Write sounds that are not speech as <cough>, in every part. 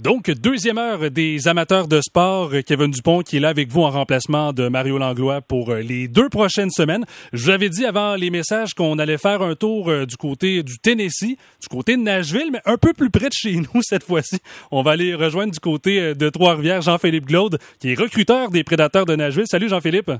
Donc, deuxième heure des amateurs de sport. Kevin Dupont qui est là avec vous en remplacement de Mario Langlois pour euh, les deux prochaines semaines. Je vous avais dit avant les messages qu'on allait faire un tour euh, du côté du Tennessee, du côté de Nashville, mais un peu plus près de chez <laughs> nous cette fois-ci. On va aller rejoindre du côté euh, de Trois-Rivières Jean-Philippe Glaude, qui est recruteur des Prédateurs de Nashville. Salut Jean-Philippe.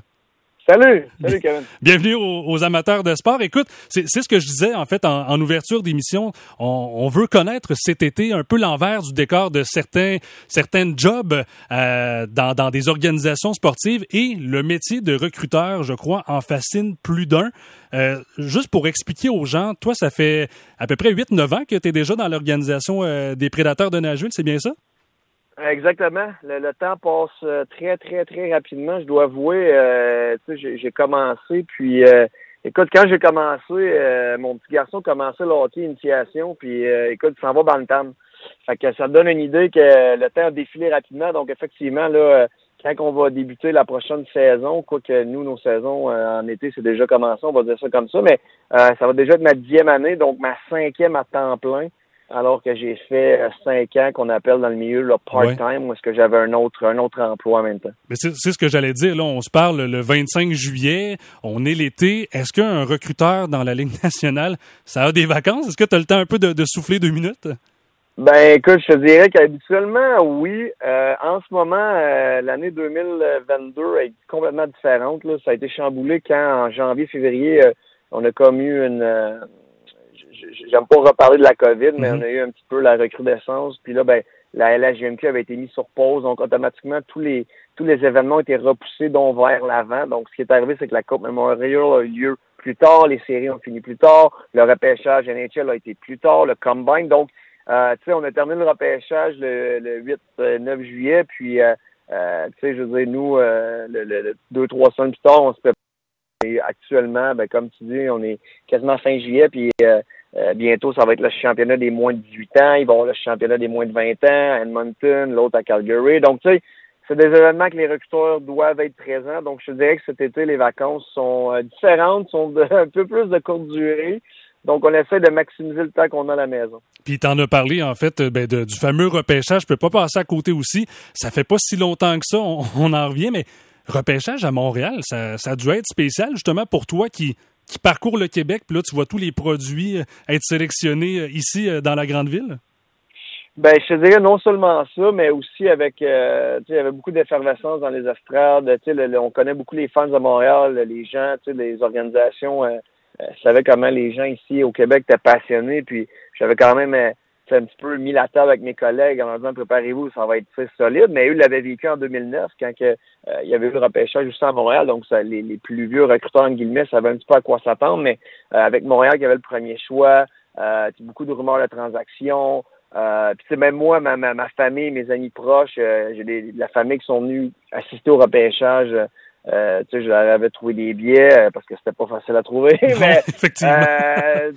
Salut, salut Kevin. Bienvenue aux, amateurs de sport. Écoute, c'est ce que je disais en fait en, ouverture d'émission. On, veut connaître cet été un peu l'envers du décor de certains certains jobs euh, dans, dans des organisations sportives et le métier de recruteur, je crois, en fascine plus d'un. Euh, juste pour expliquer aux gens, toi, ça fait à peu près 8-9 ans que tu es déjà dans l'organisation euh, des prédateurs de Nashville, c'est bien ça? Exactement. Le, temps passe euh, très, très, très rapidement. Je dois avouer, euh, j'ai commencé, puis euh, écoute, quand j'ai commencé, euh, mon petit garçon commençait le initiation, puis écoute, il s'en va dans le temps. Fait que ça donne une idée que le temps a défilé rapidement. Donc effectivement, là, quand on va débuter la prochaine saison, quoique nous, nos saisons en été, c'est déjà commencé, on va dire ça comme ça, mais ça va déjà être ma dixième année, donc ma cinquième à temps plein alors que j'ai fait euh, cinq ans qu'on appelle dans le milieu le part-time, où est-ce que j'avais un autre, un autre emploi en même temps. Mais c'est, ce que j'allais dire. Là, on se parle le 25 juillet, on est l'été. Est-ce qu'un recruteur dans la Ligue nationale, ça a des vacances? Est-ce que tu as le temps un peu de, souffler deux minutes? Ben écoute, je te dirais qu'habituellement, oui. Euh, en ce moment, euh, l'année 2022 est complètement différente. Là. Ça a été chamboulé quand, en janvier-février, on a comme eu une j'aime pas reparler de la COVID, mais mhm. on a eu un petit peu la recrudescence. Puis là, ben, la LHGMQ avait été mise sur pause, donc automatiquement tous les tous les événements été repoussés donc vers l'avant. Donc ce qui est arrivé, c'est que la Coupe Memorial a eu lieu plus tard, les séries ont fini plus tard, le repêchage NHL a été plus tard, le combine. Donc, euh, tu sais, on a terminé le repêchage le, le 8-9 euh, juillet, puis euh, euh, tu sais, je veux dire, nous, euh, le, le, deux, trois semaines plus tard, on se prépare. Et actuellement, ben, comme tu dis, on est quasiment fin juillet, puis euh, bientôt, ça va être le championnat des moins de 18 ans. Ils vont avoir le championnat des moins de 20 ans à Edmonton, l'autre à Calgary. Donc, tu sais, c'est des événements que les recruteurs doivent être présents. Donc, je dirais que cet été, les vacances sont euh, différentes, sont de, <laughs> un peu plus de courte durée. Donc, on essaie de maximiser le temps qu'on a à la maison. Puis, tu en as parlé, en fait, ben, du fameux repêchage. Je peux pas passer à côté aussi. Ça fait pas si longtemps que ça. On, <laughs> en revient, mais repêchage à Montréal, ça, ça a dû être spécial, justement, pour toi qui qui parcourt le Québec, puis là, tu vois tous les produits euh, être sélectionnés euh, ici euh, dans la grande ville? Ben, je te dirais non seulement ça, mais aussi avec, tu sais, il y avait beaucoup d'effervescence dans les estrades. Tu sais, on connaît beaucoup les fans de Montréal, les gens, tu sais, les organisations euh, savaient comment les gens ici au Québec étaient passionnés. Puis j'avais quand même un petit peu mis la table avec mes collègues en disant préparez-vous, ça va être très solide. Mais eux l'avaient vécu en 2009 quand euh, il y avait eu le repêchage juste à Montréal. Donc les, plus vieux recruteurs en guillemets savaient un petit peu à quoi s'attendre. Mais euh, avec Montréal qui avait le premier choix, euh, beaucoup de rumeurs de transactions. Puis même moi, ma, ma, famille, mes amis proches, j'ai de la famille qui sont venus assister au repêchage. Euh, tu sais, je leur avais trouvé des billets parce que c'était pas facile à trouver. <laughs> mais effectivement. Euh,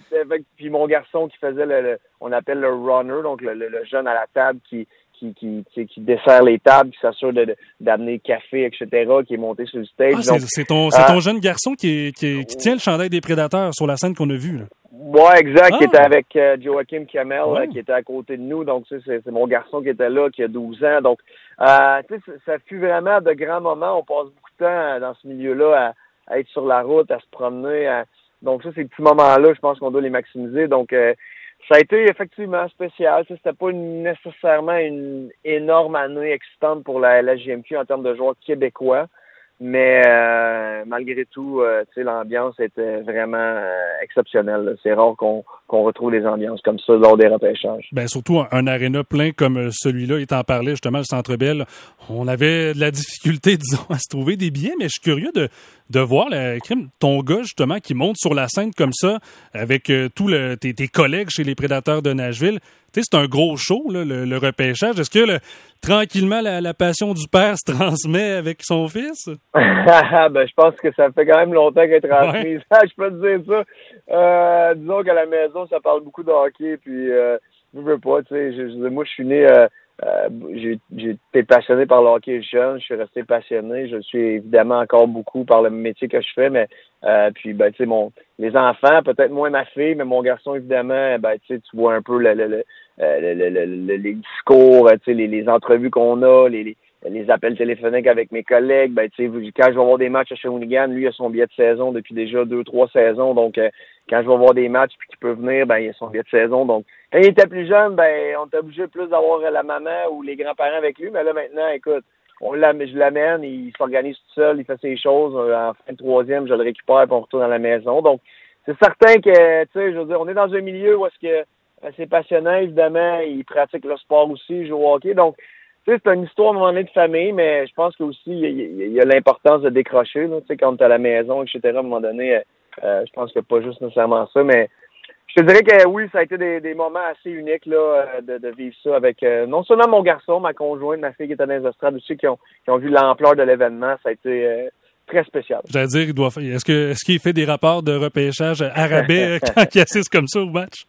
puis mon garçon qui faisait le, on appelle le runner, donc le, le, jeune à la table qui qui, qui, qui dessert les tables, qui s'assure d'amener café, etc., qui est monté sur le stage. Ah, c'est ton, euh, ton jeune garçon qui, qui, qui, tient le chandail des prédateurs sur la scène qu'on a vue. Ouais, exact, qui était ah! avec euh, Joachim Kamel, qui était à côté de nous. Donc, c'est mon garçon qui était là, qui a 12 ans. Donc, euh, ça fut vraiment de grands moments. On passe de temps dans ce milieu-là à, être sur la route, à se promener. Donc, ça, ces petits moments-là, je pense qu'on doit les maximiser. Donc, euh, ça a été effectivement spécial. C'était pas nécessairement une énorme année excitante pour la LGMQ en termes de joueurs québécois. Mais euh, malgré tout, euh, l'ambiance était vraiment euh, exceptionnelle. C'est rare qu'on retrouve des ambiances comme ça lors des repêchages. Ben surtout un, un aréna plein comme celui-là, il t'en parlait justement, le Centre Bell. On avait de la <laughs> difficulté, disons, à se trouver des billets, mais je suis curieux de, de voir ton gars justement qui monte sur la scène comme ça avec tous tes, tes collègues chez les Prédateurs de Nashville c'est un gros show, le, repêchage. Est-ce que tranquillement la, passion du père se transmet avec son fils? <laughs> ben, je pense que ça fait quand même longtemps qu'elle est transmise. <laughs> je peux te dire ça. Euh, disons qu'à la maison, ça parle beaucoup de hockey, puis euh, je veux pas, tu sais. moi, je suis né. Euh, euh, j'ai été passionné par le hockey jeune, je suis resté passionné. Je suis évidemment encore beaucoup par le métier que je fais, mais euh, puis ben tu sais mon les enfants, peut-être moins ma fille, mais mon garçon évidemment, ben tu tu vois un peu le, le, les discours, les, les entrevues qu'on a, les, les appels téléphoniques avec mes collègues. Ben, tu sais, quand je vais avoir des matchs à Shawinigan, lui, il a son billet de saison depuis déjà deux, trois saisons. Donc, euh, quand je vais voir des matchs puis qu'il peut venir, ben, il a son billet de saison. Donc, quand il était plus jeune, ben, on était obligé plus d'avoir la maman ou les grands-parents avec lui. Mais là, maintenant, écoute, on je l'amène, il s'organise tout seul, il fait ses choses. Euh, en fin de troisième, je le récupère et on retourne à la maison. Donc, c'est certain que, tu sais, je veux dire, on est dans un milieu où est-ce que c'est passionnant, évidemment, il pratique le sport aussi, il joue au hockey. Donc, c'est une histoire à un moment donné de famille, mais je pense qu'aussi, il y, a, l'importance de décrocher, là, tu sais, quand tu à la maison, etc., à un moment donné, euh, je pense que pas juste nécessairement ça, mais je te dirais que oui, ça a été des, moments assez uniques là, euh, de, vivre ça avec euh, non seulement mon garçon, ma conjointe, ma fille qui était dans les estrades aussi, qui ont, qui ont vu l'ampleur de l'événement. Ça a été très spécial. J'allais dire, il doit est-ce que est-ce qu'il fait des rapports de repêchage à rabais <laughs> quand il assiste comme ça au match?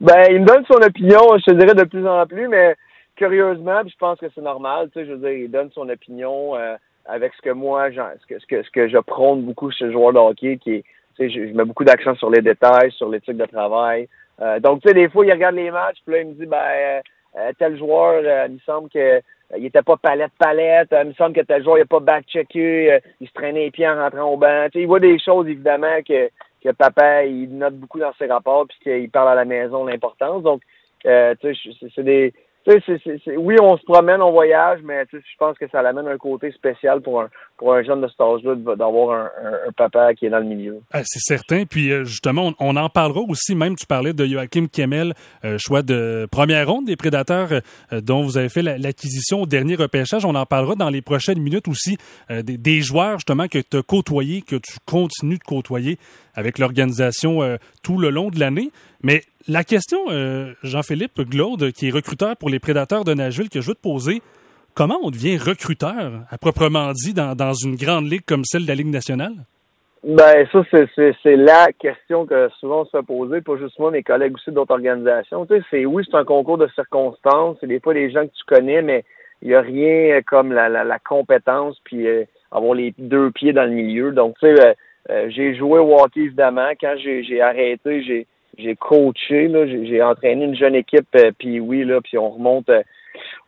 Ben, il me donne son opinion, je te dirais de plus en plus, mais curieusement, je pense que c'est normal, tu sais, je veux dire, il donne son opinion euh, avec ce que moi, ce que, ce que, ce que je prône beaucoup chez le joueur de hockey, qui est, tu sais, je, mets beaucoup d'accent sur les détails, sur l'éthique de travail. Euh, donc, tu sais, des fois, il regarde les matchs, puis là, il me dit, ben, euh, tel joueur, il me semble que il était pas palette-palette, il me semble que tel joueur, il n'a pas back-checké, il se traînait les pieds en rentrant au banc. Tu sais, il voit des choses, évidemment, que, que papa, il note beaucoup dans ses rapports, puis qu'il parle à la maison l'importance. Donc, tu sais, c'est des oui, on se promène, on voyage, mais je pense que ça amène un côté spécial pour un, jeune de cet âge-là d'avoir un, papa qui est dans le milieu. Ah, c'est certain. Puis euh, justement, on, en parlera aussi. Même, tu parlais de Joachim Kemmel, euh, choix de première ronde des Prédateurs euh, dont vous avez fait l'acquisition au dernier repêchage. On en parlera dans les prochaines minutes aussi des, joueurs justement que tu as côtoyés, que tu continues de côtoyer avec l'organisation tout le long de l'année. Mais la question, Jean-Philippe Glaude, qui est recruteur pour les Prédateurs de Nashville, que je veux te poser, Comment on devient recruteur, à proprement dit, dans, dans une grande ligue comme celle de la Ligue nationale? Ben, ça, c'est la question que souvent on se fait poser, pas juste moi, mes collègues aussi d'autres organisations. Tu sais, c'est oui, c'est un concours de circonstances, c'est des fois des gens que tu connais, mais il n'y a rien comme la, la, compétence puis euh, avoir les deux pieds dans le milieu. Donc, tu sais, euh, euh, j'ai joué au hockey, évidemment. Quand j'ai arrêté, j'ai j'ai coaché, j'ai entraîné une jeune équipe, puis oui, là, puis on remonte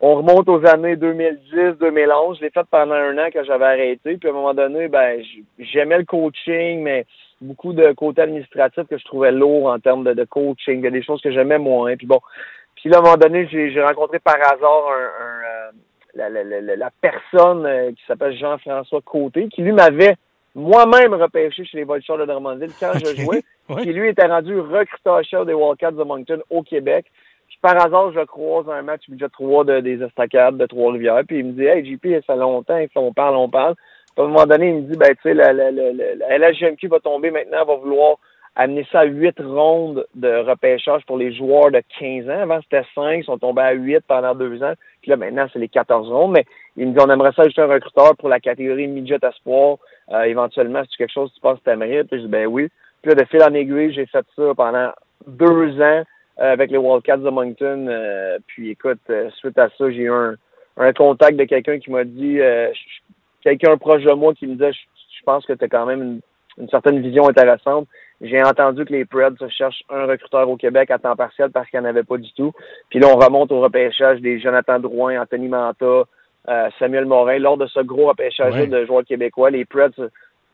on remonte aux années 2010-2011. Je l'ai fait pendant un an que j'avais arrêté. Puis à un moment donné, ben j'aimais le coaching, mais beaucoup de côté administratif que je trouvais lourd en termes de, coaching. Il y a des choses que j'aimais moins. Puis bon. Puis là, à un moment donné, j'ai rencontré par hasard un, euh, la, personne euh, qui s'appelle Jean-François Côté, qui lui m'avait moi-même repêché chez les Voltigeurs de Drummondville quand je jouais, <laughs> qui lui était rendu recruteur-chef des Wildcats de Moncton au Québec par hasard, je croise un match budget 3 de, des Estacades de Trois-Rivières, puis il me dit Hey JP, ça fait longtemps, on parle, on parle. à un moment donné, il me dit ben tu sais, la, la, la, la LHGMQ va tomber maintenant, elle va vouloir amener ça à 8 rondes de repêchage pour les joueurs de 15 ans. Avant, c'était 5, ils sont tombés à 8 pendant deux ans. Puis là, maintenant, c'est les 14 rondes. Mais il me dit, on aimerait ça ajouter un recruteur pour la catégorie midget espoir. Euh, éventuellement, tu quelque chose que tu penses que t'aimerais. Puis je dis, ben oui. Puis là, de fil en aiguille, j'ai fait ça pendant deux ans. Euh, avec les Wildcats de Moncton. Euh, puis écoute, euh, suite à ça, j'ai eu un, un contact de quelqu'un qui m'a dit, quelqu'un proche de moi qui me disait, je, pense que tu as quand même une, certaine vision intéressante. J'ai entendu que les Preds cherchent un recruteur au Québec à temps partiel parce qu'il n'y en avait pas du tout. Puis là, on remonte au repêchage des Jonathan Drouin, Anthony Manta, Samuel Morin. Lors de ce gros repêchage de joueurs québécois, les Preds,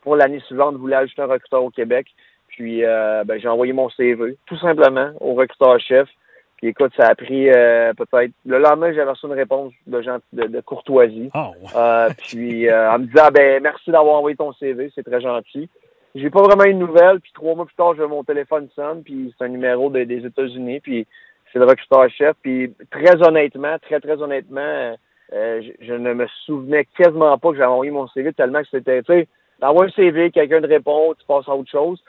pour l'année suivante, voulaient ajouter un recruteur au Québec. Puis euh, ben, j'ai envoyé mon CV, tout simplement, au recruteur-chef. Puis écoute, ça a pris euh, peut-être. Le lendemain, j'avais reçu une réponse de gens de, courtoisie. Oh. Euh, puis en me disant ben merci d'avoir envoyé ton CV, c'est très gentil. J'ai pas vraiment une nouvelle, puis trois mois plus tard, j'ai mon téléphone sonne, puis c'est un numéro des États-Unis, puis c'est le recruteur-chef. Puis très honnêtement, très, très honnêtement, je, je, ne me souvenais quasiment pas que j'avais envoyé mon CV tellement que c'était, tu sais, un CV, quelqu'un te répond, tu passes à autre chose.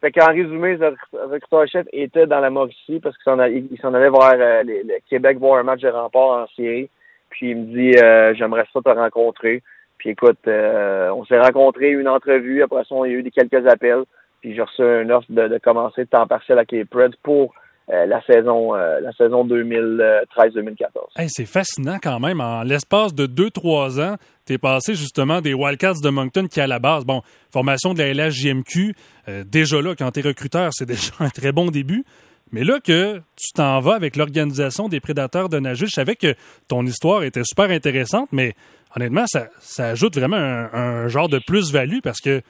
Fait qu'en résumé, le recruteur-chef était dans la Mauricie parce qu'il s'en allait voir euh, le Québec voir un match de rempart en série. Puis il me dit euh, J'aimerais ça te rencontrer. Puis écoute, euh, on s'est rencontrés, une entrevue, après ça, il y a eu des quelques appels. Puis j'ai reçu une offre de, de commencer de temps partiel à les Preds pour euh, la saison euh, la saison 2013-2014. c'est fascinant quand même. En l'espace de 2-3 ans, tu es passé justement des Wildcats de Moncton qui, à la base, bon, formation de la LHJMQ, euh, déjà là, quand tu es recruteur, c'est <laughs> déjà un très bon début. Mais là que tu t'en vas avec l'organisation des prédateurs de Nashville, je savais que ton histoire était super intéressante, mais honnêtement, ça, ajoute vraiment un, genre de plus-value parce que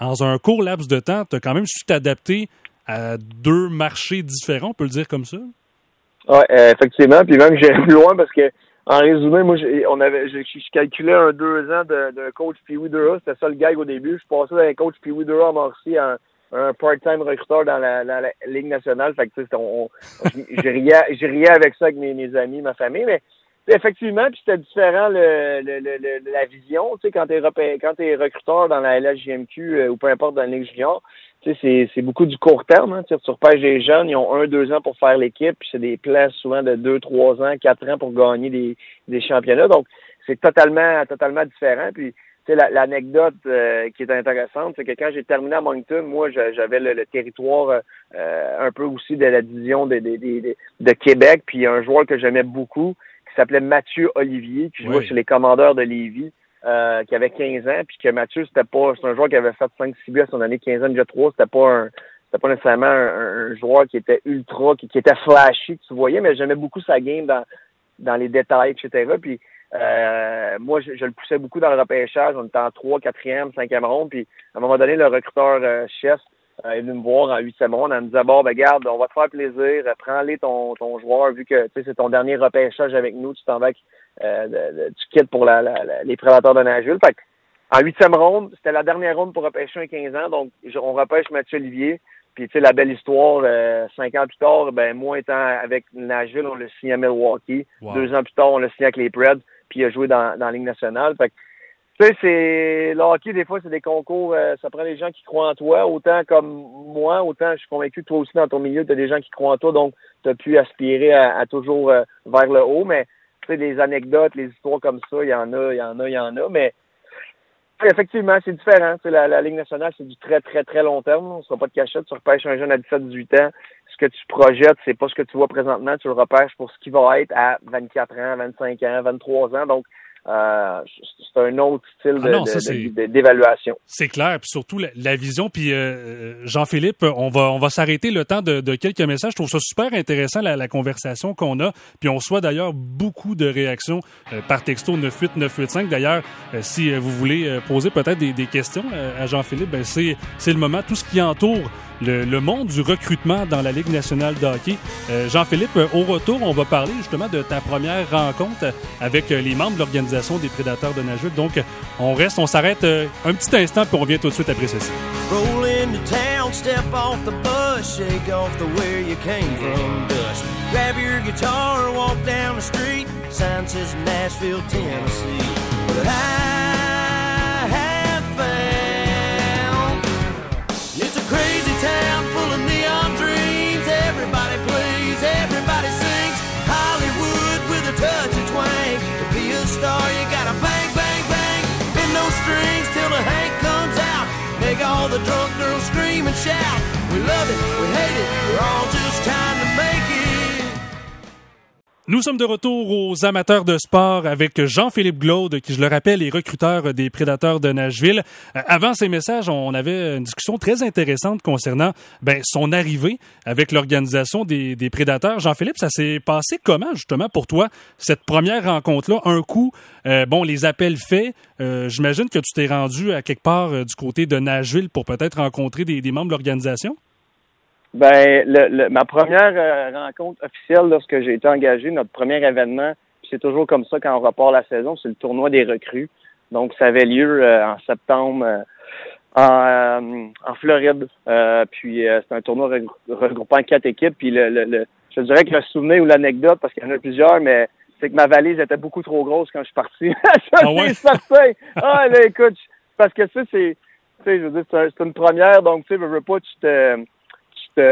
dans un court laps de temps, tu as quand même su t'adapter à deux marchés différents, on peut le dire comme ça? Oui, euh, effectivement. Puis même, <laughs> j'ai plus loin parce que, en résumé, moi, on avait, je, calculais un deux ans d'un coach Pee-Wee C'était ça le gag au début. Je passais d'un coach Pee-Wee Dura à un, part-time recruteur dans la, Ligue nationale. Fait que, tu sais, <laughs> j'ai riais, avec ça avec mes, amis, ma famille. Mais effectivement, puis c'était différent la vision. Tu sais, quand t'es es recruteur dans la LHJMQ euh, ou peu importe dans la Ligue junior, c'est beaucoup du court terme. Hein. Tu, repêches des jeunes, ils ont un, deux ans pour faire l'équipe, puis c'est des places souvent de deux, trois ans, quatre ans pour gagner des, des championnats. Donc, c'est totalement, totalement différent. Puis, tu sais, l'anecdote euh, qui est intéressante, c'est que quand j'ai terminé à Moncton, moi, j'avais le, territoire euh, un peu aussi de la division de, de, de, de Québec, puis un joueur que j'aimais beaucoup, qui s'appelait Mathieu Olivier, qui jouait chez les commandeurs de Lévis, euh, qui avait 15 ans, puis que Mathieu, c'était pas, c'est un joueur qui avait fait 5-6 buts à son année 15 ans, déjà 3, c'était pas un, c'était pas nécessairement un, joueur qui était ultra, qui, était flashy, tu voyais, mais j'aimais beaucoup sa game dans, dans les détails, etc. Puis euh, moi, je, le poussais beaucoup dans le repêchage. On était en 3, 4e, 5e ronde. Puis à un moment donné, le recruteur euh, chef euh, est venu me voir en huitième ronde. Elle me disait Bon, ben garde, on va te faire plaisir, prends-les ton, ton joueur, vu que c'est ton dernier repêchage avec nous, tu t'en vas euh, tu quittes pour la, les prédateurs de Nashville. Fait en huitième ronde, c'était la dernière ronde pour repêcher un 15 ans, donc on repêche Mathieu Olivier. Puis tu sais, la belle histoire, euh, cinq ans plus tard, ben moi étant avec Nashville, on l'a signé à Milwaukee. Deux ans plus tard, on l'a signé avec les Preds, puis il a joué dans, dans la Ligue nationale. Fait tu sais, c'est le hockey, des fois, c'est des concours, euh, ça prend des gens qui croient en toi, autant comme moi, autant je suis convaincu que toi aussi dans ton milieu, tu as des gens qui croient en toi, donc tu as pu aspirer à, toujours euh, vers le haut, mais des anecdotes, les histoires comme ça, il y en a, il y en a, il y en a, mais effectivement, c'est différent. La, la Ligue nationale, c'est du très, très, très long terme. On ne sera pas de cachette. Tu repêches un jeune à 17-18 ans. Ce que tu projettes, c'est pas ce que tu vois présentement. Tu le repêches pour ce qui va être à 24 ans, 25 ans, 23 ans. Donc, euh, c'est un autre style ah d'évaluation. C'est clair, puis surtout la, vision. Puis euh, Jean-Philippe, on va on va s'arrêter le temps de, quelques messages. Je trouve ça super intéressant la, conversation qu'on a. Puis on reçoit d'ailleurs beaucoup de réactions euh, par texto 98985. D'ailleurs, si vous voulez poser peut-être des, questions à Jean-Philippe, ben c'est c'est le moment. Tout ce qui entoure le, monde du recrutement dans la Ligue nationale de hockey. Jean-Philippe, au retour, on va parler justement de ta première rencontre avec les membres de l'Organisation des Prédateurs de Nashville. Donc, on reste, on s'arrête un petit instant, puis on revient tout de suite après ceci. Roll into town, step off the bus, shake off the where you came from dust. Grab your guitar, walk down the street, sign says Nashville, Tennessee. But I have found it's a crazy town full of neon dreams. Everybody star, you gotta bang, bang, bang. Bend those strings till the Hank comes out. Make all the drunk girls scream and shout. We love it, we hate it, we're all just trying. Nous sommes de retour aux amateurs de sport avec Jean-Philippe Glaude, qui, je le rappelle, est recruteur des Prédateurs de Nashville. Euh, avant ces messages, on avait une discussion très intéressante concernant ben, son arrivée avec l'organisation des, Prédateurs. Jean-Philippe, ça s'est passé comment, justement, pour toi, cette première rencontre-là? Un coup, euh, bon, les appels faits, euh, j'imagine que tu t'es rendu à quelque part du côté de Nashville pour peut-être rencontrer des membres de l'organisation? Ben, le, ma première euh, rencontre officielle lorsque j'ai été engagé, notre premier événement, c'est toujours comme ça quand on repart la saison, c'est le tournoi des recrues. Donc, ça avait lieu euh, en septembre euh, en, en, Floride. puis, c'est un tournoi regroupant quatre équipes. Puis, le, le, je dirais que le souvenir ou l'anecdote, parce qu'il y en a plusieurs, mais c'est que ma valise était beaucoup trop grosse quand je suis parti. <laughs> ah ouais? certain. ah, là, écoute, parce que ça, c'est, tu sais, je veux dire, c'est une première, donc, tu sais, veux pas, tu te tu,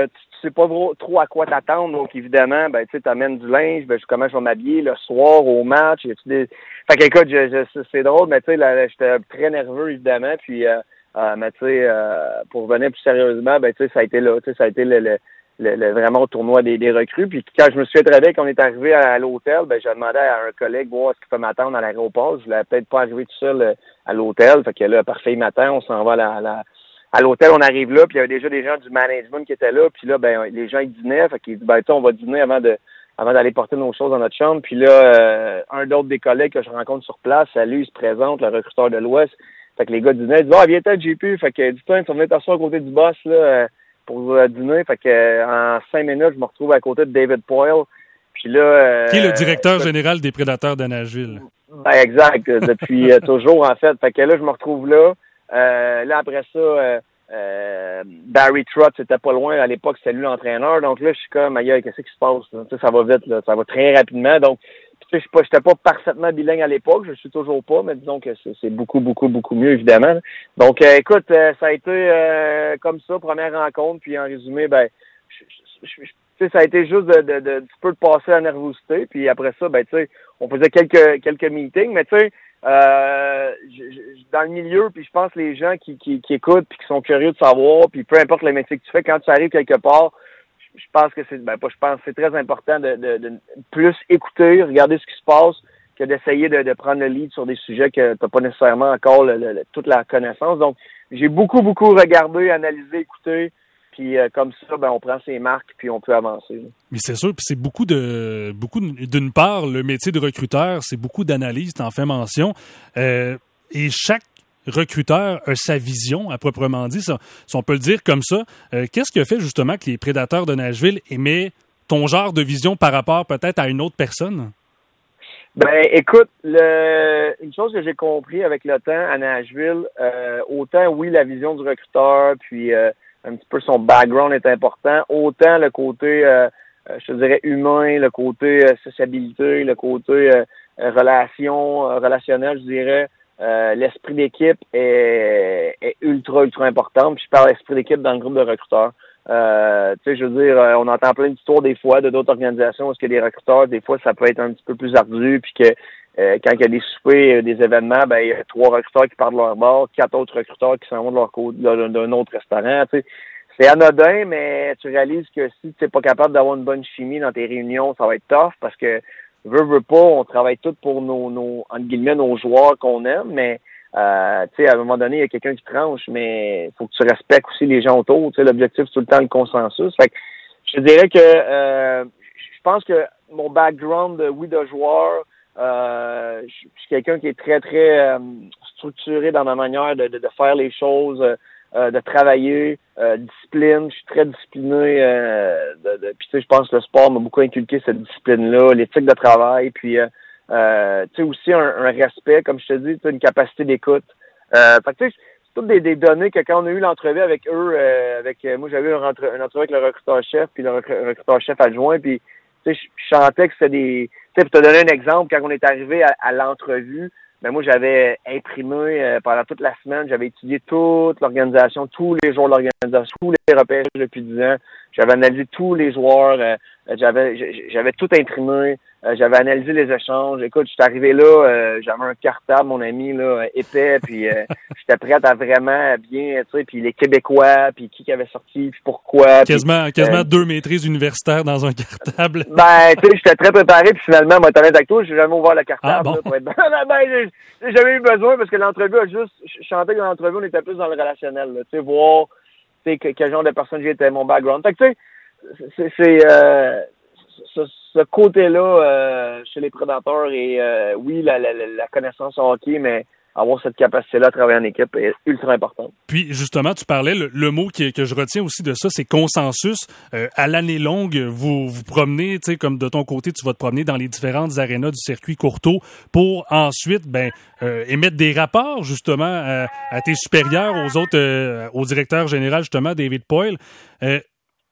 sais pas trop, à quoi t'attendre. Donc, évidemment, ben, tu amènes du linge, ben, comment je vais m'habiller le soir au match. Et des... Fait qu'écoute, c'est drôle, mais tu sais, j'étais très nerveux, évidemment. Puis, euh, euh, mais tu sais, euh, pour revenir plus sérieusement, ben, tu sais, ça a été là, tu sais, ça a été le, le, vraiment au tournoi des, des, recrues. Puis quand je me suis réveillé, quand on est arrivé à, l'hôtel, ben j'ai demandé à un collègue voir ce qu'il peut m'attendre à l'aéroport. Je voulais peut-être pas arriver tout seul à l'hôtel. Fait que là, parfait matin, on s'en va à la, à l'hôtel, on arrive là, puis il y avait déjà des gens du management qui étaient là, puis là, ben, les gens, ils dînaient, fait qu'ils disent, ben, on va dîner avant de, avant d'aller porter nos choses dans notre chambre. Puis là, euh, un d'autres des collègues que je rencontre sur place, salut, il se présente, le recruteur de l'Ouest. Fait que les gars dînaient, ils disent, ah, viens t'en JP. Fait que, dis-toi, tu venir t'asseoir à côté du boss, là, euh, pour euh, dîner. Fait que, en cinq minutes, je me retrouve à côté de David Poyle. Puis là. Qui est le directeur général des prédateurs de Nashville? Ben, exact. depuis toujours, en fait. Fait que là, je me retrouve là. Là, après ça, euh, Barry Trott, c'était pas loin. À l'époque, c'était lui l'entraîneur. Donc là, je suis comme, aïe, qu'est-ce qui se passe? Ça va vite, là. ça va très rapidement. Donc, je n'étais pas, parfaitement bilingue à l'époque, je suis toujours pas, mais disons que c'est beaucoup, beaucoup, beaucoup mieux, évidemment. Donc, euh, écoute, euh, ça a été comme ça, première rencontre, puis en résumé, ben, sais, ça a été juste de, de, de, peu de passer la nervosité, puis après ça, ben, tu sais, on faisait quelques, quelques meetings, mais tu sais, euh, dans le milieu, puis je pense les gens qui, qui, qui écoutent puis qui sont curieux de savoir, puis peu importe le métier que tu fais, quand tu arrives quelque part, je pense que c'est ben pas je pense c'est très important de, de, plus écouter, regarder ce qui se passe, que d'essayer de, de, prendre le lead sur des sujets que tu n'as pas nécessairement encore toute la connaissance. Donc, j'ai beaucoup, beaucoup regardé, analysé, écouté, puis euh, comme ça, ben, on prend ses marques puis on peut avancer. Mais c'est sûr, puis c'est beaucoup de beaucoup d'une part le métier de recruteur, c'est beaucoup d'analyse, en fais mention, euh, et chaque recruteur a sa vision à proprement dit, si on peut le dire comme ça. Euh, qu'est-ce qui a fait justement que les prédateurs de Nashville aimaient ton genre de vision par rapport peut-être à une autre personne? Ben, écoute, le, une chose que j'ai compris avec le temps à Nashville, autant oui la vision du recruteur, puis un petit peu son background est important. Autant le côté, euh, euh, je dirais, humain, le côté euh, sociabilité, le côté relation, relationnel, je dirais. l'esprit d'équipe est, ultra, ultra important. Puis je parle d'esprit d'équipe dans le groupe de recruteurs. Euh, tu sais, je veux dire, on entend plein d'histoires des fois de d'autres organisations où ce que les recruteurs, des fois, ça peut être un petit peu plus ardu, puis que quand il y a des soupers, des événements, ben il y a trois recruteurs qui partent de leur bord, quatre autres recruteurs qui s'en vont de leur côté d'un autre restaurant. Tu sais c'est anodin, mais tu réalises que si tu n'es pas capable d'avoir une bonne chimie dans tes réunions, ça va être tough parce que veut, veut pas, on travaille tous pour nos, nos entre guillemets, nos joueurs qu'on aime, mais euh, tu sais, à un moment donné, il y a quelqu'un qui tranche, mais faut que tu respectes aussi les gens autour. Tu sais, l'objectif, c'est tout le temps le consensus. Fait que je dirais que euh, je pense que mon background, oui, de joueur, euh, je suis quelqu'un qui est très, très euh, structuré dans ma manière de, de, de faire les choses. Euh, de travailler, euh, discipline. Je suis très discipliné. Euh, de, puis tu sais, je pense que le sport m'a beaucoup inculqué cette discipline-là, l'éthique de travail, puis euh, tu sais aussi un, respect, comme je te dis, une capacité d'écoute. Euh, fait tu sais, c'est toutes des, des, données que quand on a eu l'entrevue avec eux, avec moi j'avais eu un, entrevue avec le recruteur chef, puis le recruteur chef adjoint, puis tu sais, je chantais que c'était des. Pour te donner un exemple, quand on est arrivé à, à l'entrevue, ben moi, j'avais imprimé euh, pendant toute la semaine, j'avais étudié toute l'organisation, tous les jours de l'organisation, tous repères depuis 10 ans. J'avais analysé tous les joueurs, euh, j'avais j'avais tout imprimé. Euh, j'avais analysé les échanges. Écoute, je suis arrivé là, euh, j'avais un cartable, mon ami, là, épais, puis euh, <laughs> j'étais prêt à vraiment bien, tu sais, puis les Québécois, puis qui qui avait sorti, puis pourquoi. Quasiment, quasiment deux maîtrises universitaires dans un cartable. <laughs> Ben, tu sais, j'étais très préparé, puis finalement, moi, avec toi, j'ai jamais ouvert le cartable, ah, pour être... ben, j'ai jamais eu besoin, parce que l'entrevue a juste, je chantais que l'entrevue, on était plus dans le relationnel, tu sais, voir, quel genre de personne j'étais, mon background. Fait que, tu sais, c'est, ce, côté-là euh, chez les prédateurs et euh, oui, la, connaissance en hockey, mais avoir cette capacité-là à travailler en équipe est ultra important. Puis justement, tu parlais, le, mot que je retiens aussi de ça, c'est consensus. Euh, à l'année longue, vous vous promenez, tu sais, comme de ton côté, tu vas te promener dans les différentes arénas du circuit Courteau pour ensuite ben, émettre des rapports justement à tes supérieurs, aux autres, au directeur général justement, David Poyle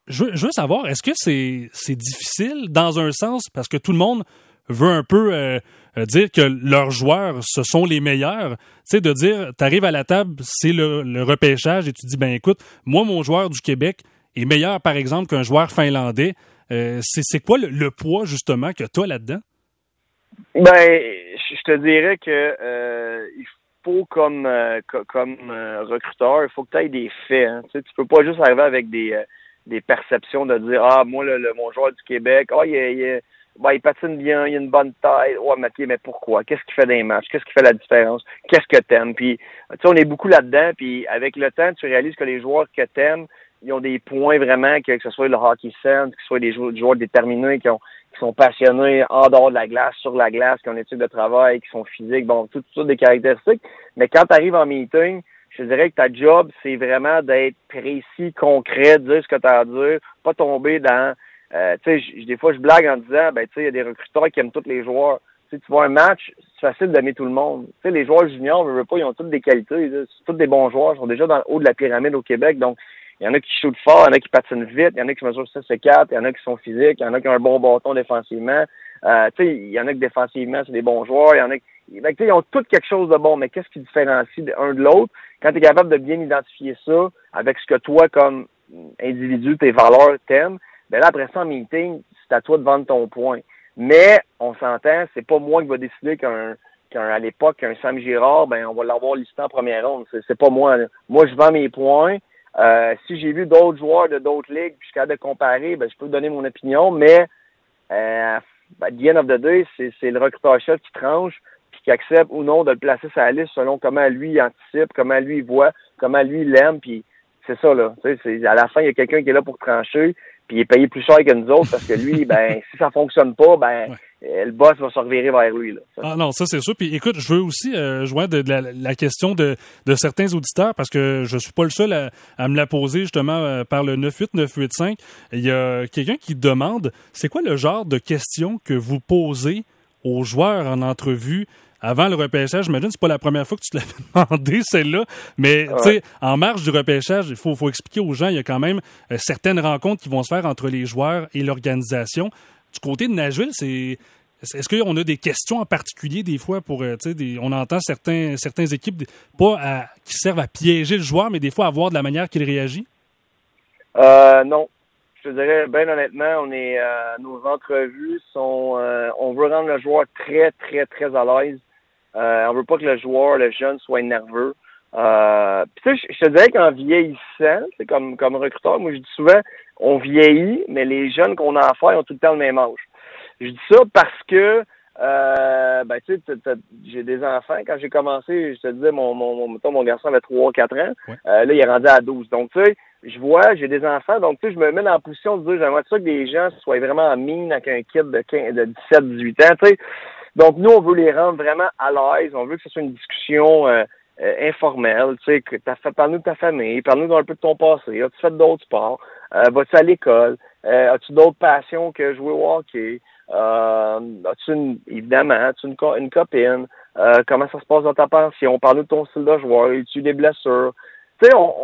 je, veux savoir, est-ce que c'est c'est difficile dans un sens parce que tout le monde veut un peu euh, euh, dire que leurs joueurs ce sont les meilleurs, tu sais de dire tu arrives à la table, c'est le, repêchage et tu dis ben écoute, moi mon joueur du Québec est meilleur par exemple qu'un joueur finlandais. Euh, c'est quoi le, poids justement que tu as là-dedans? Ben je te dirais que il faut comme comme recruteur, il faut que tu aies des faits. Hein. Tu, sais, tu peux pas juste arriver avec des des perceptions de dire ah moi le, mon joueur du Québec ah il est, bah, il patine bien, il a une bonne taille. Ouais, mais, mais pourquoi? Qu'est-ce qui fait des matchs? Qu'est-ce qui fait la différence? Qu'est-ce que t'aimes? Puis, tu sais, on est beaucoup là-dedans, puis avec le temps, tu réalises que les joueurs que t'aimes, ils ont des points vraiment, que, ce soit le hockey sense, que ce soit des joueurs, déterminés, qui, ont, qui sont passionnés en dehors de la glace, sur la glace, qui ont une éthique de travail, qui sont physiques, bon, toutes sortes des caractéristiques. Mais quand tu arrives en meeting, je dirais que ta job, c'est vraiment d'être précis, concret, dire ce que tu as à dire, pas tomber dans euh, tu sais, des fois, je blague en disant, ben, tu sais, il y a des recruteurs qui aiment tous les joueurs. Tu tu vois un match, c'est facile d'aimer tout le monde. Tu sais, les joueurs juniors, ne veulent pas, ils ont toutes des qualités. C'est tous des bons joueurs. Ils sont déjà dans le haut de la pyramide au Québec. Donc, il y en a qui shootent fort, il y en a qui patinent vite, il y en a qui mesurent 6 et 4, il y en a qui sont physiques, il y en a qui ont un bon bâton défensivement. Euh, tu sais, il y en a qui défensivement, c'est des bons joueurs. Il y en a qui, ben, ils ont tous quelque chose de bon, mais qu'est-ce qui différencie un de l'autre? Quand tu es capable de bien identifier ça avec ce que toi, comme individu, tes valeurs, t'aimes, ben là, après ça, en meeting, c'est à toi de vendre ton point. Mais, on s'entend, c'est pas moi qui va décider qu'un, qu'un, à l'époque, qu'un Sam Girard, ben, on va l'avoir listé en première ronde. C'est, pas moi. Moi, je vends mes points. Euh, si j'ai vu d'autres joueurs de d'autres ligues, puis je suis capable de comparer, ben, je peux donner mon opinion, mais, euh, ben, the end of the day, c'est, le recruteur-chef qui tranche, puis qui accepte ou non de le placer sur la liste selon comment lui anticipe, comment lui voit, comment lui il aime, puis c'est ça, là. C'est, à la fin, il y a quelqu'un qui est là pour trancher puis il est payé plus cher que nous autres parce que lui, <laughs> ben, si ça fonctionne pas, ben, le boss va se revirer vers lui. Là. Ah non, ça c'est sûr. Puis écoute, je veux aussi euh, joindre de, la, question de, de, certains auditeurs parce que je suis pas le seul à, me la poser justement euh, par le 98985. Il y a quelqu'un qui demande, c'est quoi le genre de questions que vous posez aux joueurs en entrevue avant le repêchage, j'imagine que c'est pas la première fois que tu te l'avais <laughs> demandé, celle-là. Mais tu sais, en marge du repêchage, il faut, faut expliquer aux gens, il y a quand même euh, certaines rencontres qui vont se faire entre les joueurs et l'organisation. Du côté de Nashville, c'est est-ce qu'on a des questions en particulier des fois pour, euh, tu sais, on entend certains, certaines équipes pas qui servent à piéger le joueur, mais des fois à voir de la manière qu'il réagit? Euh, non, je dirais, bien honnêtement, on est euh, nos entrevues sont euh, on veut rendre le joueur très, très, très à l'aise. Euh, on veut pas que le joueur, le jeune, soit nerveux. Euh, Puis je, je te dirais qu'en vieillissant, c'est comme comme recruteur, moi je dis souvent, on vieillit, mais les jeunes qu'on a affaire ont tout le temps le même âge. Je dis ça parce que euh, ben, tu sais, j'ai des enfants. Quand j'ai commencé, je te disais, mon, mon, mon, mon garçon avait 3 4 ans. Euh, là, il est rendu à 12. Donc, tu sais, je vois, j'ai des enfants. Donc, tu sais, je me mets dans la position de dire, j'aimerais ça que des gens soient vraiment en mine avec un kid de, 15, de 17, 18 ans, tu sais. Donc, nous, on veut les rendre vraiment à l'aise. On veut que ce soit une discussion euh, euh informelle. Tu sais, que parle-nous de ta famille, parle-nous un peu de ton passé. As-tu fait d'autres sports? Euh, vas-tu à l'école? as-tu d'autres passions que jouer au hockey? Euh, as-tu une, évidemment, as-tu une, une copine? Euh, comment ça se passe dans ta pension? Parle-nous de ton style de joueur. As-tu des blessures? Tu sais, on,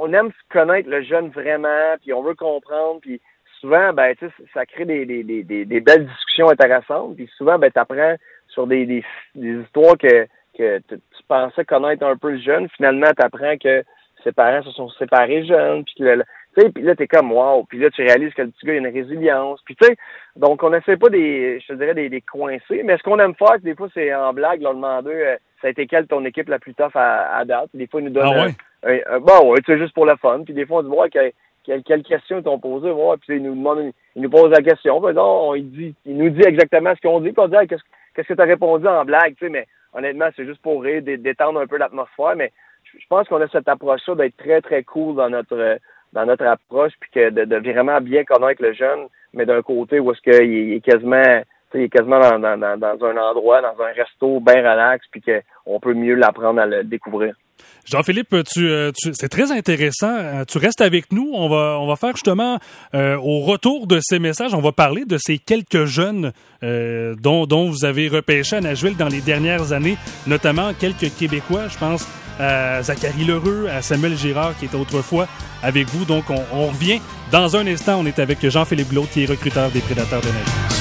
on, aime connaître le jeune vraiment, puis on veut comprendre, puis souvent, ben, sais, ça crée des, des, des, des, belles discussions intéressantes, puis souvent, ben, tu apprends sur des, des, des histoires que, que tu pensais connaître un peu jeune. Finalement, tu apprends que ses parents se sont séparés jeunes, puis que tu puis là, t'es comme wow. Puis là, tu réalises que le petit gars a une résilience. Puis tu sais, donc on essaie pas des, je te dirais, des, des coincés. Mais ce qu'on aime faire, des fois, c'est en blague, leur demander euh, ça a été quelle ton équipe la plus tough à, à date? Des fois, ils nous donnent ah ouais? un, bon, ouais, tu juste pour le fun. Puis des fois, on dit voir quelle, quelle, quelle question ils t'ont posé, voir. Puis ils nous demandent, ils nous posent la question. Puis non, on, il nous dit exactement ce qu'on dit. On dit qu'est-ce qu'est-ce que t'as répondu en blague, tu sais. Mais honnêtement, c'est juste pour rire, détendre un peu l'atmosphère. Mais je pense qu'on a cette approche-là d'être très, très cool dans notre dans notre approche, puis que de, de vraiment bien connaître le jeune, mais d'un côté où est-ce qu'il est quasiment il est quasiment dans, dans, dans, un endroit, dans un resto bien relax, puis qu'on peut mieux l'apprendre à le découvrir. Jean-Philippe, euh, c'est très intéressant. Euh, tu restes avec nous. On va, faire justement euh, au retour de ces messages, on va parler de ces quelques jeunes dont, vous avez repêché à Nashville dans les dernières années, notamment quelques Québécois. Je pense à Zachary Lheureux, à Samuel Girard qui était autrefois avec vous. Donc on, revient dans un instant. On est avec Jean-Philippe Glaude qui est recruteur des Prédateurs de Nashville.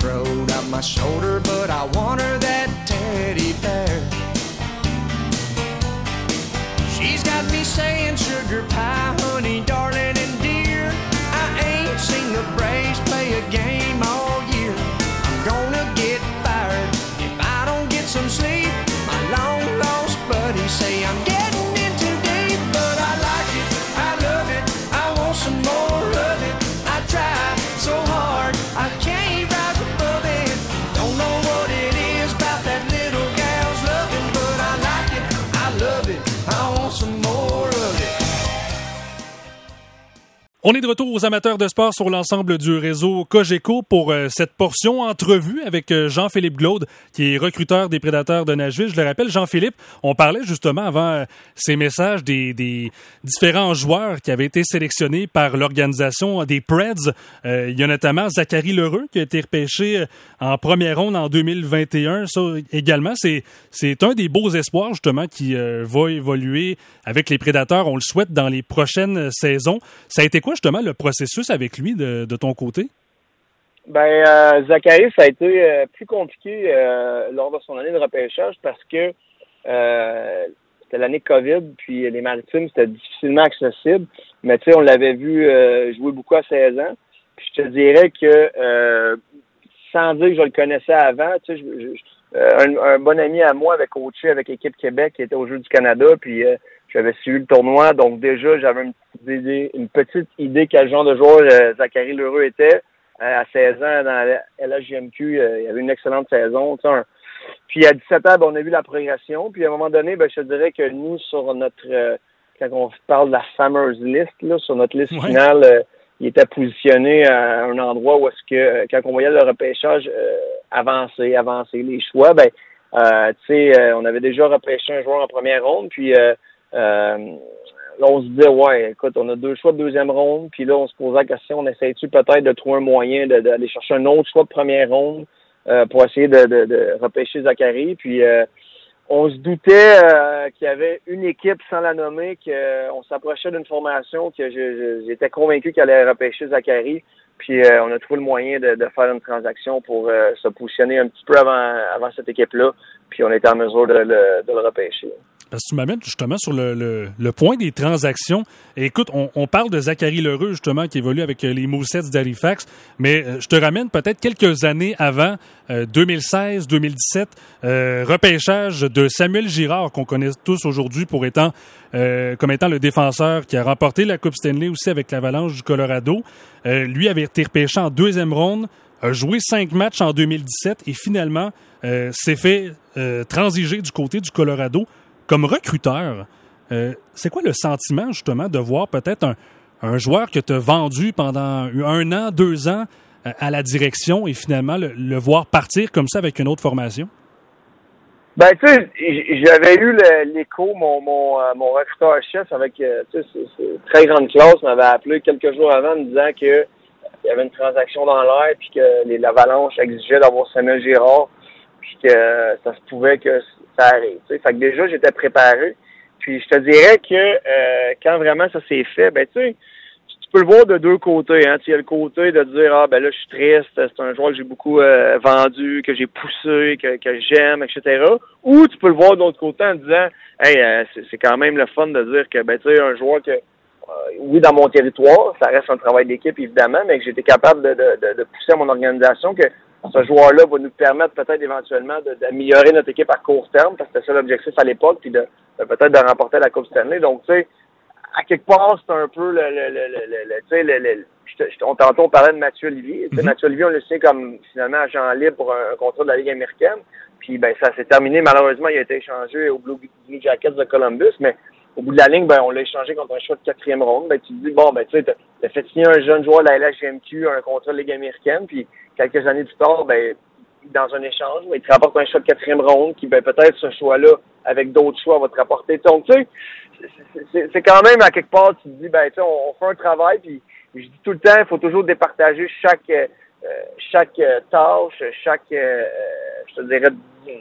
Throwed out my shoulder, but I want her that teddy bear. She's got me saying sugar pie, honey, darling, and dear. I ain't seen the Braves On est de retour aux amateurs de sport sur l'ensemble du réseau Cogeco pour euh, cette portion entrevue avec euh, Jean-Philippe Glaude, qui est recruteur des Prédateurs de Nashville. Je le rappelle, Jean-Philippe, on parlait justement avant euh, ces messages des, des, différents joueurs qui avaient été sélectionnés par l'organisation des Preds. il y a notamment Zachary Lheureux qui a été repêché en première ronde en 2021. Ça également, c'est, c'est un des beaux espoirs justement qui va évoluer avec les Prédateurs. On le souhaite dans les prochaines saisons. Ça a été quoi justement le processus avec lui de, ton côté? Ben, euh, Zachary, ça a été euh, plus compliqué euh, lors de son année de repêchage parce que c'était l'année COVID, puis les maritimes, c'était difficilement accessible. Mais tu sais, on l'avait vu jouer beaucoup à 16 ans. Puis je te dirais que, sans dire que je le connaissais avant, tu sais, un, bon ami à moi avait coaché avec l'équipe Québec qui était au Jeu du Canada, puis j'avais suivi le tournoi, donc déjà, j'avais une petite idée, une petite idée quel genre de joueur euh, Zachary Lheureux était. Euh, à 16 ans, dans la LHJMQ, euh, il avait une excellente saison. Puis à 17 ans, ben, on a vu la progression. Puis à un moment donné, ben, je te dirais que nous, sur notre quand on parle de la fameuse liste, là, sur notre liste finale, il était positionné à un endroit où est-ce que quand on voyait le repêchage avancer, avancer les choix, ben tu sais, on avait déjà repêché un joueur en première ronde, puis euh, là, on se disait, ouais, écoute, on a deux choix de deuxième ronde, puis là, on se posait la question, on essaie-tu peut-être de trouver un moyen d'aller chercher un autre choix de première ronde euh, pour essayer de, de, de, repêcher Zachary, puis euh, on se doutait qu'il y avait une équipe sans la nommer, qu'on s'approchait d'une formation que j'étais convaincu qu'elle allait repêcher Zachary. Puis on a trouvé le moyen de, faire une transaction pour se positionner un petit peu avant, avant cette équipe-là. Puis on était en mesure de, de le repêcher. Parce que tu m'amènes justement sur le, le, point des transactions. écoute, on, on, parle de Zachary Lheureux, justement, qui évolue avec euh, les Moussets d'Halifax, mais euh, je te ramène peut-être quelques années avant, 2016, 2017, euh, repêchage de Samuel Girard, qu'on connaît tous aujourd'hui pour étant, comme étant le défenseur qui a remporté la Coupe Stanley aussi avec l'Avalanche du Colorado. lui avait été repêché en deuxième ronde, a joué cinq matchs en 2017 et finalement s'est fait transiger du côté du Colorado comme recruteur, euh, c'est quoi le sentiment justement de voir peut-être un, joueur que tu as vendu pendant un an, deux ans euh, à la direction et finalement le, voir partir comme ça avec une autre formation? Ben, tu sais, j'avais eu l'écho, mon, mon, euh, mon recruteur-chef avec, très grande classe m'avait appelé quelques jours avant me disant que il y avait une transaction dans l'air puis que l'Avalanche exigeait d'avoir Samuel Girard puis que ça se pouvait que ça arrive. Fait que déjà, j'étais préparé. Puis je te dirais que euh, quand vraiment ça s'est fait, ben tu sais, tu peux le voir de deux côtés. Hein. Tu as le côté de dire Ah ben là, je suis triste, c'est un joueur que j'ai beaucoup euh, vendu, que j'ai poussé, que, que j'aime, etc. Ou tu peux le voir de l'autre côté en disant Hey, euh, c'est quand même le fun de dire que ben tu sais, un joueur que oui, dans mon territoire, ça reste un travail d'équipe, évidemment, mais que j'étais capable de, de, de, pousser à mon organisation que ce joueur-là va nous permettre peut-être éventuellement d'améliorer notre équipe à court terme, parce que c'était ça l'objectif à l'époque, puis de, peut-être de remporter la Coupe Stanley. Donc, tu sais, à quelque part, c'est un peu le, le, le, tu sais, le, on, tantôt, on parlait de Mathieu Olivier. Mm Mathieu Olivier, on le sait comme finalement agent libre pour un, contrat de la Ligue américaine. Puis ben ça s'est terminé. Malheureusement, il a été échangé au Blue, Jackets de Columbus, mais au bout de la ligne, ben, on l'a échangé contre un choix de quatrième ronde. Ben, tu te dis, bon, ben, tu sais, t'as fait signer un jeune joueur de la LHMQ, un contrat de Ligue américaine, puis quelques années plus tard, ben, dans un échange, il te rapporte un choix de quatrième ronde qui, ben, peut-être ce choix-là, avec d'autres choix, va te rapporter. Donc, tu sais, c'est quand même à quelque part, tu te dis, ben, tu sais, on, fait un travail, puis je dis tout le temps, il faut toujours départager chaque, euh, chaque euh, tâche, chaque, euh, je te dirais,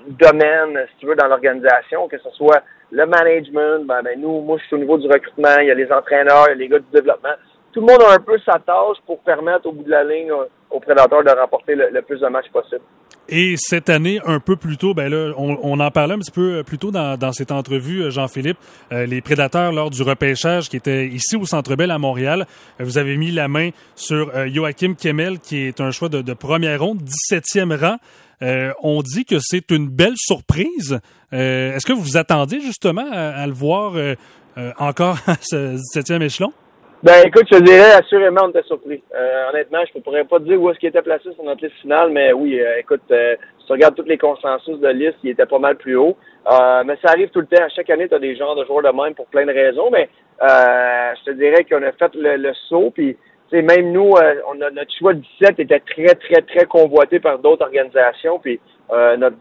domaine, si tu veux, dans l'organisation, que ce soit le management, ben, ben, nous, moi, je suis au niveau du recrutement, il y a les entraîneurs, il y a les gars du développement. Tout le monde a un peu sa tâche pour permettre au bout de la ligne aux prédateurs de remporter le, plus de matchs possible. Et cette année, un peu plus tôt, ben là, on, en parlait un petit peu plus tôt dans, dans cette entrevue, euh, Jean-Philippe, euh, les prédateurs lors du repêchage qui était ici au Centre Bell à Montréal. Euh, vous avez mis la main sur Joachim Kemmel, qui est un choix de, de première ronde, 17e rang. On dit que c'est une belle surprise. Euh, Est-ce que vous vous attendiez justement à, le voir encore <laughs> à ce 17e échelon? Ben écoute, je te dirais assurément on était surpris. Euh, honnêtement, je ne pourrais pas dire où est-ce qu'il était placé sur notre liste finale, mais oui, euh, écoute, euh, si tu regardes tous les consensus de liste, il était pas mal plus haut. mais ça arrive tout le temps. Chaque année, tu as des genres de joueurs de même pour plein de raisons, mais je te dirais qu'on a fait le, saut, puis même nous, on a, notre choix de 17 était très, très, très convoité par d'autres organisations, puis notre,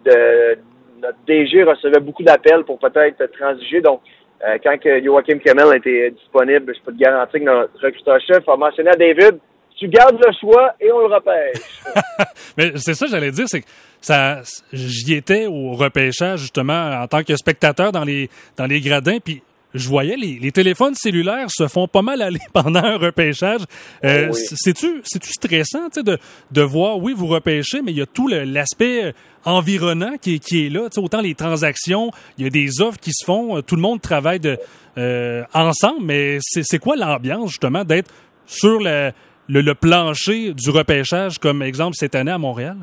notre DG recevait beaucoup d'appels pour peut-être transiger, donc euh, quand que Joachim Kemmel était disponible, je peux te garantir que notre recruteur-chef a mentionné à David, tu gardes le choix et on le repêche. <laughs> Mais c'est ça, j'allais dire, c'est que ça, j'y étais au repêchage justement en tant que spectateur dans les dans les gradins, puis je voyais les, les, téléphones cellulaires se font pas mal aller <laughs> pendant un repêchage. Euh, oh C'est-tu stressant de, de voir, oui, vous repêchez, mais il y a tout l'aspect euh, environnant qui, qui est là. autant les transactions, il y a des offres qui se font, euh, tout le monde travaille de, euh, ensemble, mais c'est quoi l'ambiance justement d'être sur le, le, plancher du repêchage, comme exemple cette année à Montréal?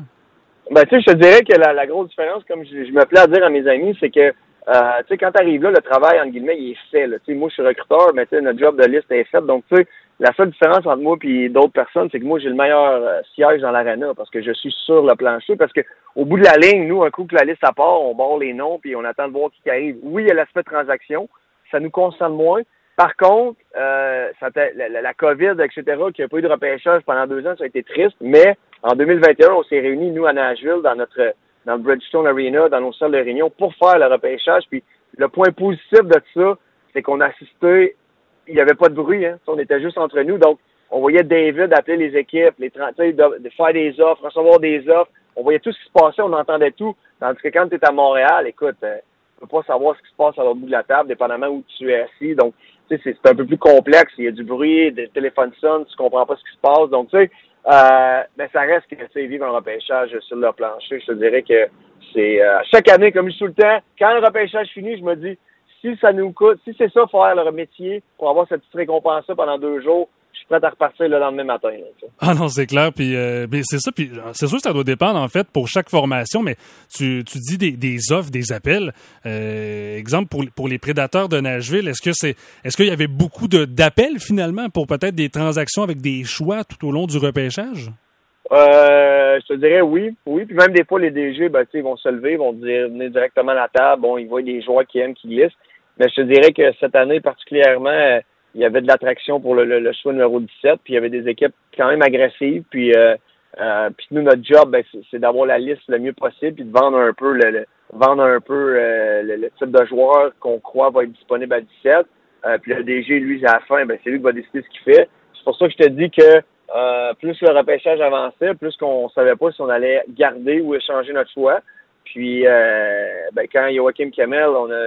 Ben, tu sais, je te dirais que la, la grosse différence, comme je, je me plais à dire à mes amis, c'est que euh, tu sais, quand t'arrives là, le travail, entre guillemets, il est fait. Tu sais, moi, je suis recruteur, mais tu sais, notre job de liste est fait. Donc, tu sais, la seule différence entre moi et d'autres personnes, c'est que moi, j'ai le meilleur euh, siège dans l'arena parce que je suis sur le plancher. Parce que au bout de la ligne, nous, un coup que la liste à part, on barre les noms puis on attend de voir qui arrive. Oui, il y a l'aspect transaction. Ça nous concerne moins. Par contre, euh, ça la, la, COVID, etc., qui n'a pas eu de repêchage pendant deux ans, ça a été triste. Mais en 2021, on s'est réunis, nous, à Nashville, dans notre dans le Bridgestone Arena, dans nos salles de réunion, pour faire le repêchage. Puis le point positif de ça, c'est qu'on assistait, il n'y avait pas de bruit, hein. on était juste entre nous. Donc, on voyait David appeler les équipes, les de, de faire des offres, recevoir des offres. On voyait tout ce qui se passait, on entendait tout. Tandis que quand tu es à Montréal, écoute, euh, tu peux pas savoir ce qui se passe à l'autre bout de la table, dépendamment où tu es assis. Donc, tu sais, c'est un peu plus complexe. Il y a du bruit, des téléphones sonnent, tu comprends pas ce qui se passe. Donc, tu sais, euh, mais ça reste que tu vivre un repêchage sur le plancher. Je te dirais que c'est euh, chaque année, comme je tout le temps, quand le repêchage finit, je me dis si ça nous coûte, si c'est ça faire le métier pour avoir cette petite récompense pendant deux jours, suis prêt à repartir le lendemain matin. ah non, c'est clair. Puis euh, c'est ça. Puis c'est sûr que ça doit dépendre en fait pour chaque formation. Mais tu, tu dis des, des offres, des appels. Euh, exemple pour, pour les prédateurs de Nashville, est-ce que c'est est-ce qu'il y avait beaucoup d'appels finalement pour peut-être des transactions avec des choix tout au long du repêchage? Euh, je te dirais oui, oui. Puis même des fois, les DG, ben, ils vont se lever, ils vont dire, venir directement à la table. Bon, ils voient des joueurs qui aiment, qui glissent. Mais je te dirais que cette année particulièrement, il y avait de l'attraction pour le, le, choix numéro 17, puis il y avait des équipes quand même agressives, puis euh, euh, puis nous notre job ben, c'est d'avoir la liste le mieux possible puis de vendre un peu le, vendre un peu euh, le, type de joueur qu'on croit va être disponible à 17. Euh, puis le DG lui à la fin ben c'est lui qui va décider ce qu'il fait. C'est pour ça que je te dis que plus le repêchage avançait, plus qu'on savait pas si on allait garder ou échanger notre choix. Puis ben, quand Joachim Kemmel, on a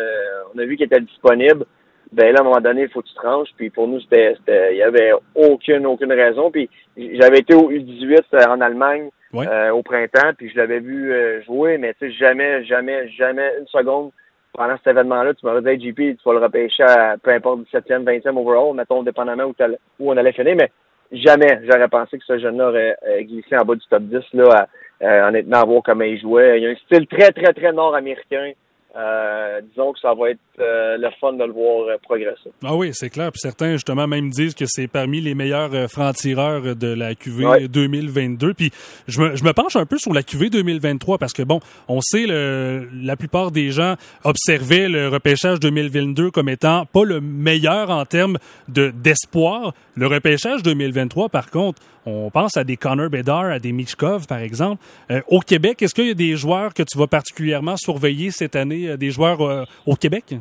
on a vu qu'il était disponible ben là, à un moment donné, il faut que tu tranches. Puis pour nous, c'était, il y avait aucune, aucune raison. Puis j'avais été au U18 euh, en Allemagne euh, au printemps, puis je l'avais vu euh, jouer, mais tu sais, jamais, jamais, jamais une seconde pendant cet événement-là, tu m'aurais dit, JP, tu vas le repêcher à peu importe 17e, 20e overall, mettons, dépendamment où, où on allait finir, mais jamais j'aurais pensé que ce jeune-là aurait glissé en bas du top 10, là, à, honnêtement, à voir comment il jouait. Il a un style très, très, très nord-américain. Euh, disons que ça va être euh, le fun de le voir euh, progresser. Ah oui, c'est clair. Puis certains, justement, même disent que c'est parmi les meilleurs francs-tireurs de la QV 2022. Puis je me, je me penche un peu sur la QV 2023 parce que, bon, on sait, le, la plupart des gens observaient le repêchage 2022 comme étant pas le meilleur en termes de d'espoir. Le repêchage 2023, par contre, on pense à des Connor Bedard, à des Michkov, par exemple. au Québec, est-ce qu'il y a des joueurs que tu vas particulièrement surveiller cette année? Euh, des joueurs euh, au Québec?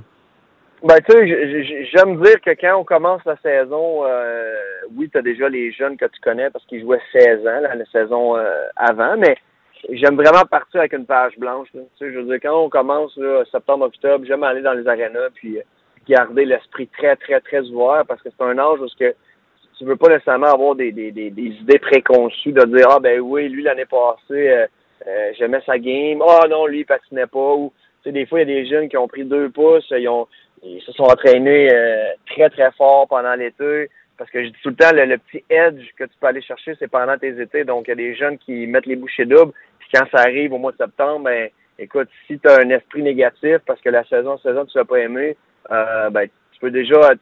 Ben, tu sais, j'aime dire que quand on commence la saison, euh, oui, tu as déjà les jeunes que tu connais parce qu'ils jouaient 16 ans, la saison avant, mais j'aime vraiment partir avec une page blanche. Tu sais, je veux dire, quand on commence septembre, octobre, j'aime aller dans les arénas puis garder l'esprit très, très, très ouvert parce que c'est un âge où que tu veux pas nécessairement avoir des, des, des, idées préconçues de dire Ah ben oui, lui l'année passée, j'aimais sa game, ah non, lui il patinait pas ou des fois, il y a des jeunes qui ont pris deux pouces, ils, ont, ils se sont entraînés euh, très, très fort pendant l'été. Parce que je dis tout le temps, le, petit edge que tu peux aller chercher, c'est pendant tes étés. Donc, il y a des jeunes qui mettent les bouchées doubles. Puis quand ça arrive au mois de septembre, ben, écoute, si tu as un esprit négatif parce que la saison, saison, tu l'as pas aimé, euh, ben, tu peux déjà,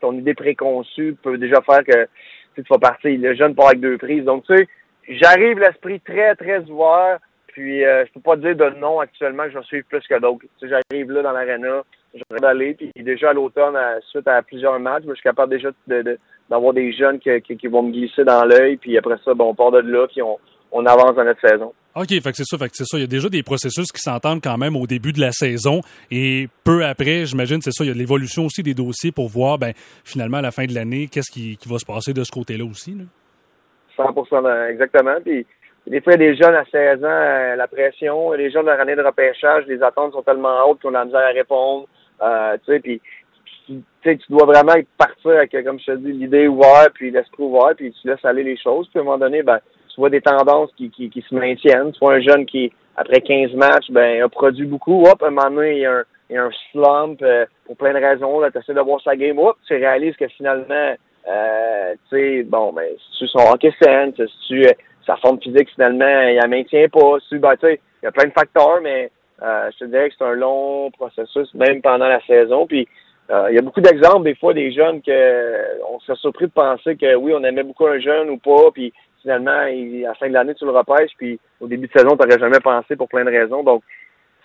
ton idée préconçue peut déjà faire que tu vas partir. Le jeune part avec deux prises. Donc, tu sais, j'arrive l'esprit très, très ouvert. Puis, euh, je peux pas dire de non actuellement que je vais suivre plus que d'autres. J'arrive là dans l'aréna, j'arrive d'aller. Puis, déjà à l'automne, suite à plusieurs matchs, je suis capable déjà de, d'avoir des jeunes qui, qui, vont me glisser dans l'œil. Puis après ça, bon, on part de là, puis on, on avance dans notre saison. OK, fait que c'est ça, fait que c'est ça. Il y a déjà des processus qui s'entendent quand même au début de la saison et peu après, j'imagine, c'est ça, il y a l'évolution aussi des dossiers pour voir, ben, finalement, à la fin de l'année, qu'est-ce qui, qui, va se passer de ce côté-là aussi, là? 100 exactement. Puis, des fois, il y a des jeunes à 16 ans, euh, la pression, les jeunes de année de repêchage, les attentes sont tellement hautes qu'on a misère à répondre, euh, tu sais, puis tu dois vraiment partir avec, comme je te dis, l'idée ouverte, puis l'esprit ouvert, puis tu laisses aller les choses. Puis à un moment donné, ben, tu vois des tendances qui, qui, qui se maintiennent. Tu vois un jeune qui, après 15 matchs, ben, a produit beaucoup. Hop, à un moment donné, il y a un, il y a un slump euh, pour plein de raisons. Tu essaies de voir sa game. Hop, tu réalises que finalement, euh, tu sais, bon, ben, si tu son hockey scène, si tu, euh, sa forme physique, finalement, il la maintient pas. Ben, tu sais, il y a plein de facteurs, mais euh, je te dirais que c'est un long processus, même pendant la saison. Puis, euh, il y a beaucoup d'exemples, des fois, des jeunes que on s'est surpris de penser que oui, on aimait beaucoup un jeune ou pas, puis finalement, il, à la fin de l'année, tu le repêches, puis au début de saison, tu n'aurais jamais pensé pour plein de raisons. Donc,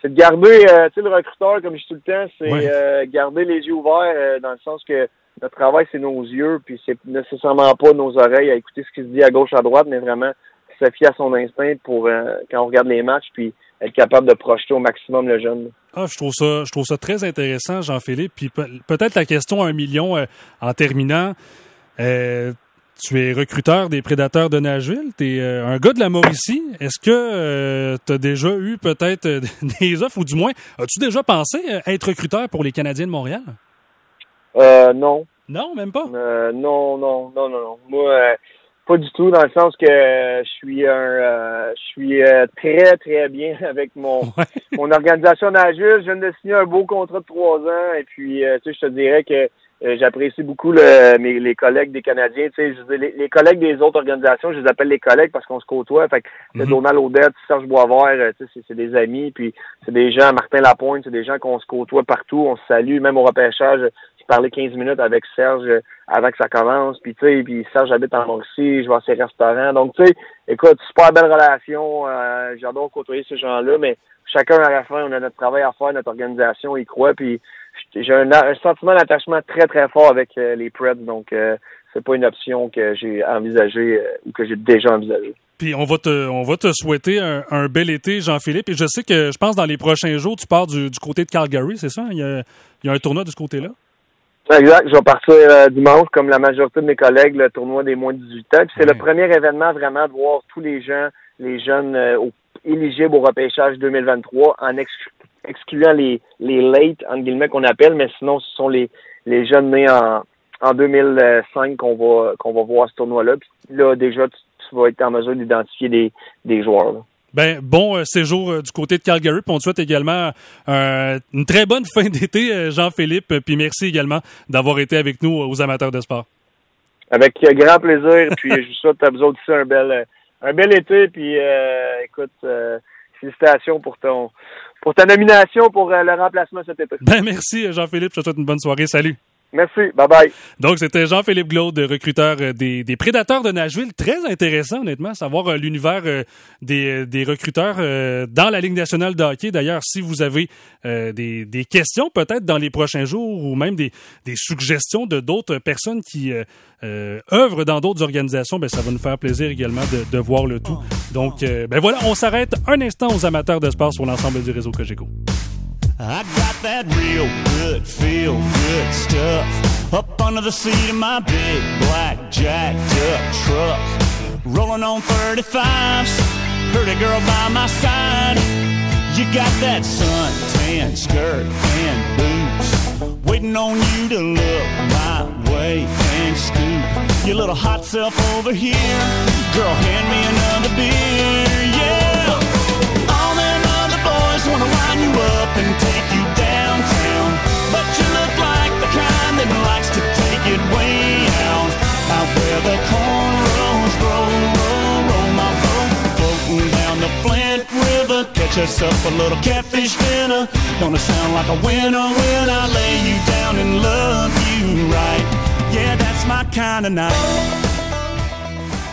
c'est de garder, euh, tu sais, le recruteur, comme je dis tout le temps, c'est euh, garder les yeux ouverts euh, dans le sens que notre travail, c'est nos yeux, puis c'est nécessairement pas nos oreilles à écouter ce qui se dit à gauche, à droite, mais vraiment se fier à son instinct pour quand on regarde les matchs, puis être capable de projeter au maximum le jeune. Ah, je trouve ça, je trouve ça très intéressant, Jean-Philippe. Puis peut-être la question à un million en terminant. Euh, tu es recruteur des Prédateurs de Nashville. Tu es euh, un gars de la Mauricie. Est-ce que euh, tu as déjà eu peut-être euh, <laughs> des offres, ou du moins, as-tu déjà pensé être recruteur pour les Canadiens de Montréal? Euh, non. Non, même pas? non, non, non, non, non. Moi, pas du tout, dans le sens que je suis un je suis très, très bien <laughs> avec mon, mon organisation Nashville. Je viens de signer un beau contrat de trois ans et puis, tu sais, je te dirais que euh, j'apprécie beaucoup le, mes, les collègues des Canadiens. Tu sais, les, les, collègues des autres organisations, je les appelle les collègues parce qu'on se côtoie. Fait que mm -hmm. Donald Odette, Serge Boisvert, euh, tu sais, c'est des amis. Puis c'est des gens, Martin Lapointe, c'est des gens qu'on se côtoie partout. On se salue, même au repêchage. Parlé 15 minutes avec Serge euh, avant que ça commence. Puis tu sais, puis Serge habite en Mauricie, je vais à ses restaurants. Donc tu sais, écoute, super belle relation. Euh, J'adore côtoyer ces gens-là, mais chacun à la fin, on a notre travail à faire, notre organisation y croit. Puis j'ai un, sentiment d'attachement très, très fort avec euh, les Preds, donc euh, c'est pas une option que j'ai envisagée ou que j'ai déjà envisagée. Puis on va te, on va te souhaiter un, bel été, Jean-Philippe. Et je sais que je pense dans les prochains jours, tu pars du, côté de Calgary, c'est ça? Il y, a, un tournoi de ce côté-là? Exact. Je vais partir dimanche, comme la majorité de mes collègues, le tournoi des moins de 18 ans. Puis c'est le premier événement vraiment de voir tous les gens, les jeunes éligibles au repêchage 2023 en excluant excluant les, les late, entre guillemets, qu'on appelle, mais sinon, ce sont les, les jeunes nés en, en 2005 qu'on va, qu'on va voir ce tournoi-là. Puis là, déjà, tu, vas être en mesure d'identifier des, des joueurs. Ben, bon euh, séjour euh, du côté de Calgary. Puis on te souhaite également euh, une très bonne <laughs> fin d'été, Jean-Philippe. Puis merci également d'avoir été avec nous aux amateurs de sport. Avec grand plaisir. puis je vous souhaite à vous aussi un bel, un bel été. Puis écoute, félicitations pour ton pour ta nomination pour euh, le remplacement cet été. Ben merci Jean-Philippe, je te souhaite une bonne soirée. Salut. Merci. Bye bye. Donc, c'était Jean-Philippe Glaude, recruteur euh, des, des, Prédateurs de Nashville. Très intéressant, honnêtement, savoir euh, l'univers euh, des, des, recruteurs dans la Ligue nationale de hockey. D'ailleurs, si vous avez des, des, questions, peut-être dans les prochains jours, ou même des, suggestions de d'autres personnes qui œuvrent dans d'autres organisations, ben, ça va nous faire plaisir également de, de voir le tout. Donc, ben voilà, on s'arrête un instant aux amateurs de sport sur l'ensemble du réseau Cogeco. I got that real good, feel good stuff up under the seat of my big black jacked up truck. Rolling on 35s, pretty girl by my side. You got that suntan skirt and boots, waiting on you to look my way and scoop your little hot self over here. Girl, hand me another beer, yeah up and take you downtown. But you look like the kind that likes to take it way out. Out where the cornrows roll, roll, roll my boat. Floating down the Flint River get yourself a little catfish dinner. Gonna sound like a winner when I lay you down and love you right. Yeah, that's my kind of night.